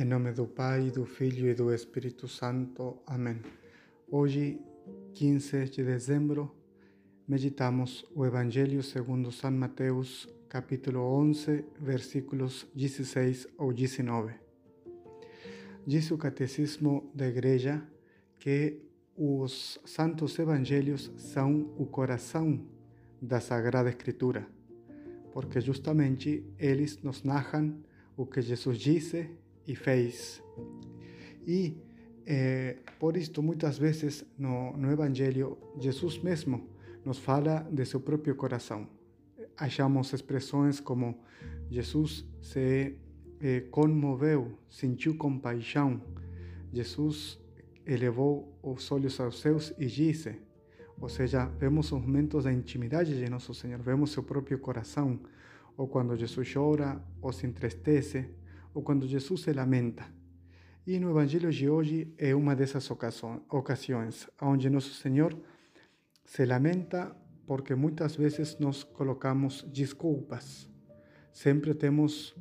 Em nome do Pai, do Filho e do Espírito Santo. Amém. Hoje, 15 de dezembro, meditamos o Evangelho segundo São Mateus, capítulo 11, versículos 16 ao 19. Diz o Catecismo da Igreja que os santos evangelhos são o coração da Sagrada Escritura, porque justamente eles nos narram o que Jesus disse e fez. E eh, por isto, muitas vezes no, no Evangelho, Jesus mesmo nos fala de seu próprio coração. Achamos expressões como Jesus se eh, comoveu, sentiu compaixão. Jesus elevou os olhos aos céus e disse. Ou seja, vemos os momentos da intimidade de nosso Senhor, vemos seu próprio coração, ou quando Jesus chora ou se entristece, ou quando Jesus se lamenta. E no Evangelho de hoje é uma dessas ocasiões, onde nosso Senhor se lamenta porque muitas vezes nós colocamos desculpas. Sempre temos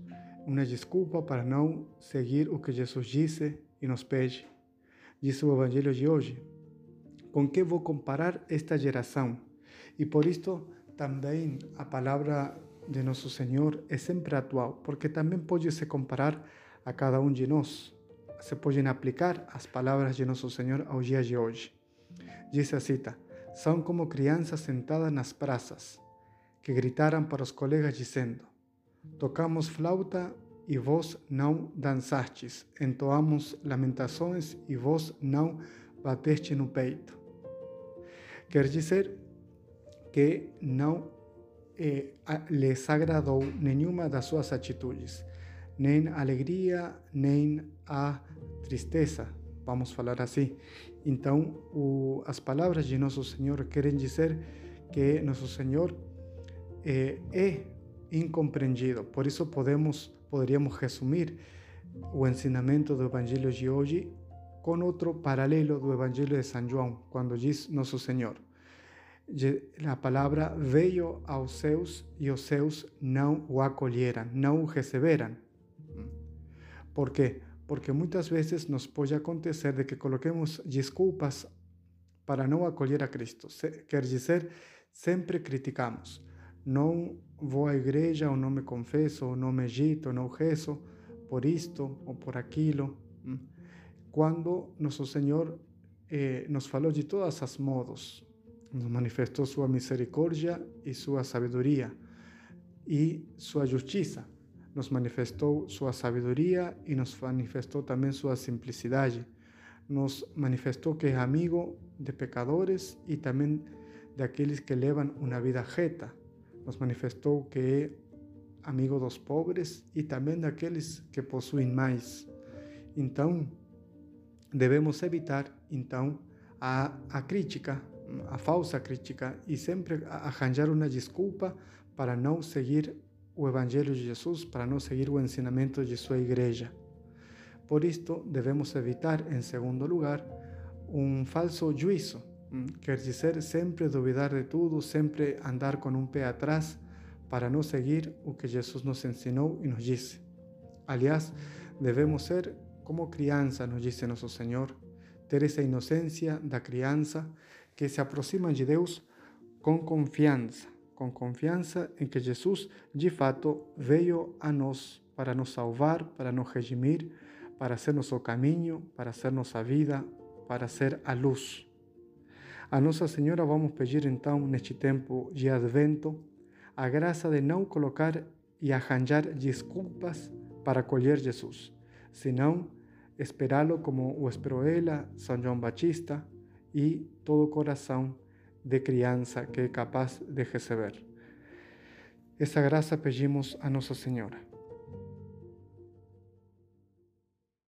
uma desculpa para não seguir o que Jesus disse e nos pede. Diz o Evangelho de hoje: Com que vou comparar esta geração? E por isto também a palavra de nosso Senhor é sempre atual, porque também pode se comparar a cada um de nós. Se podem aplicar as palavras de nosso Senhor aos dias de hoje. Diz a cita: São como crianças sentadas nas praças, que gritaram para os colegas dizendo: Tocamos flauta e vós não dançastes, entoamos lamentações e vós não bateste no peito. Quer dizer que não eh, les agradou nenhuma das suas atitudes, nem a alegria, nem a tristeza, vamos falar assim. Então, o, as palavras de Nosso Senhor querem dizer que Nosso Senhor eh, é incompreendido. Por isso podemos, poderíamos resumir o ensinamento do Evangelho de hoje com outro paralelo do Evangelho de São João, quando diz Nosso Senhor a palavra veio aos seus e os seus não o acolheram, não o receberam. Por quê? Porque muitas vezes nos pode acontecer de que coloquemos desculpas para não acolher a Cristo. Quer dizer, sempre criticamos. Não vou à igreja, ou não me confesso, ou não medito, ou não rezo por isto ou por aquilo. Quando nosso Senhor eh, nos falou de todas as modos, nos manifestou sua misericórdia e sua sabedoria e sua justiça. Nos manifestou sua sabedoria e nos manifestou também sua simplicidade. Nos manifestou que é amigo de pecadores e também daqueles que levam uma vida reta. Nos manifestou que é amigo dos pobres e também daqueles que possuem mais. Então, devemos evitar então a, a crítica a falsa crítica e sempre arranjar uma desculpa para não seguir o Evangelho de Jesus, para não seguir o ensinamento de sua igreja. Por isto, devemos evitar, em segundo lugar, um falso juízo, quer dizer, sempre duvidar de tudo, sempre andar com um pé atrás para não seguir o que Jesus nos ensinou e nos disse. Aliás, devemos ser como criança, nos disse nosso Senhor, ter essa inocência da criança que se aproximam de Deus com confiança, com confiança em que Jesus de fato veio a nós para nos salvar, para nos redimir, para ser nosso caminho, para ser nossa vida, para ser a luz. A Nossa Senhora vamos pedir então neste tempo de Advento a graça de não colocar e arranjar desculpas para acolher Jesus, senão esperá-lo como o esperou ela, São João Batista, e todo coração de criança que é capaz de receber. Essa graça pedimos a Nossa Senhora.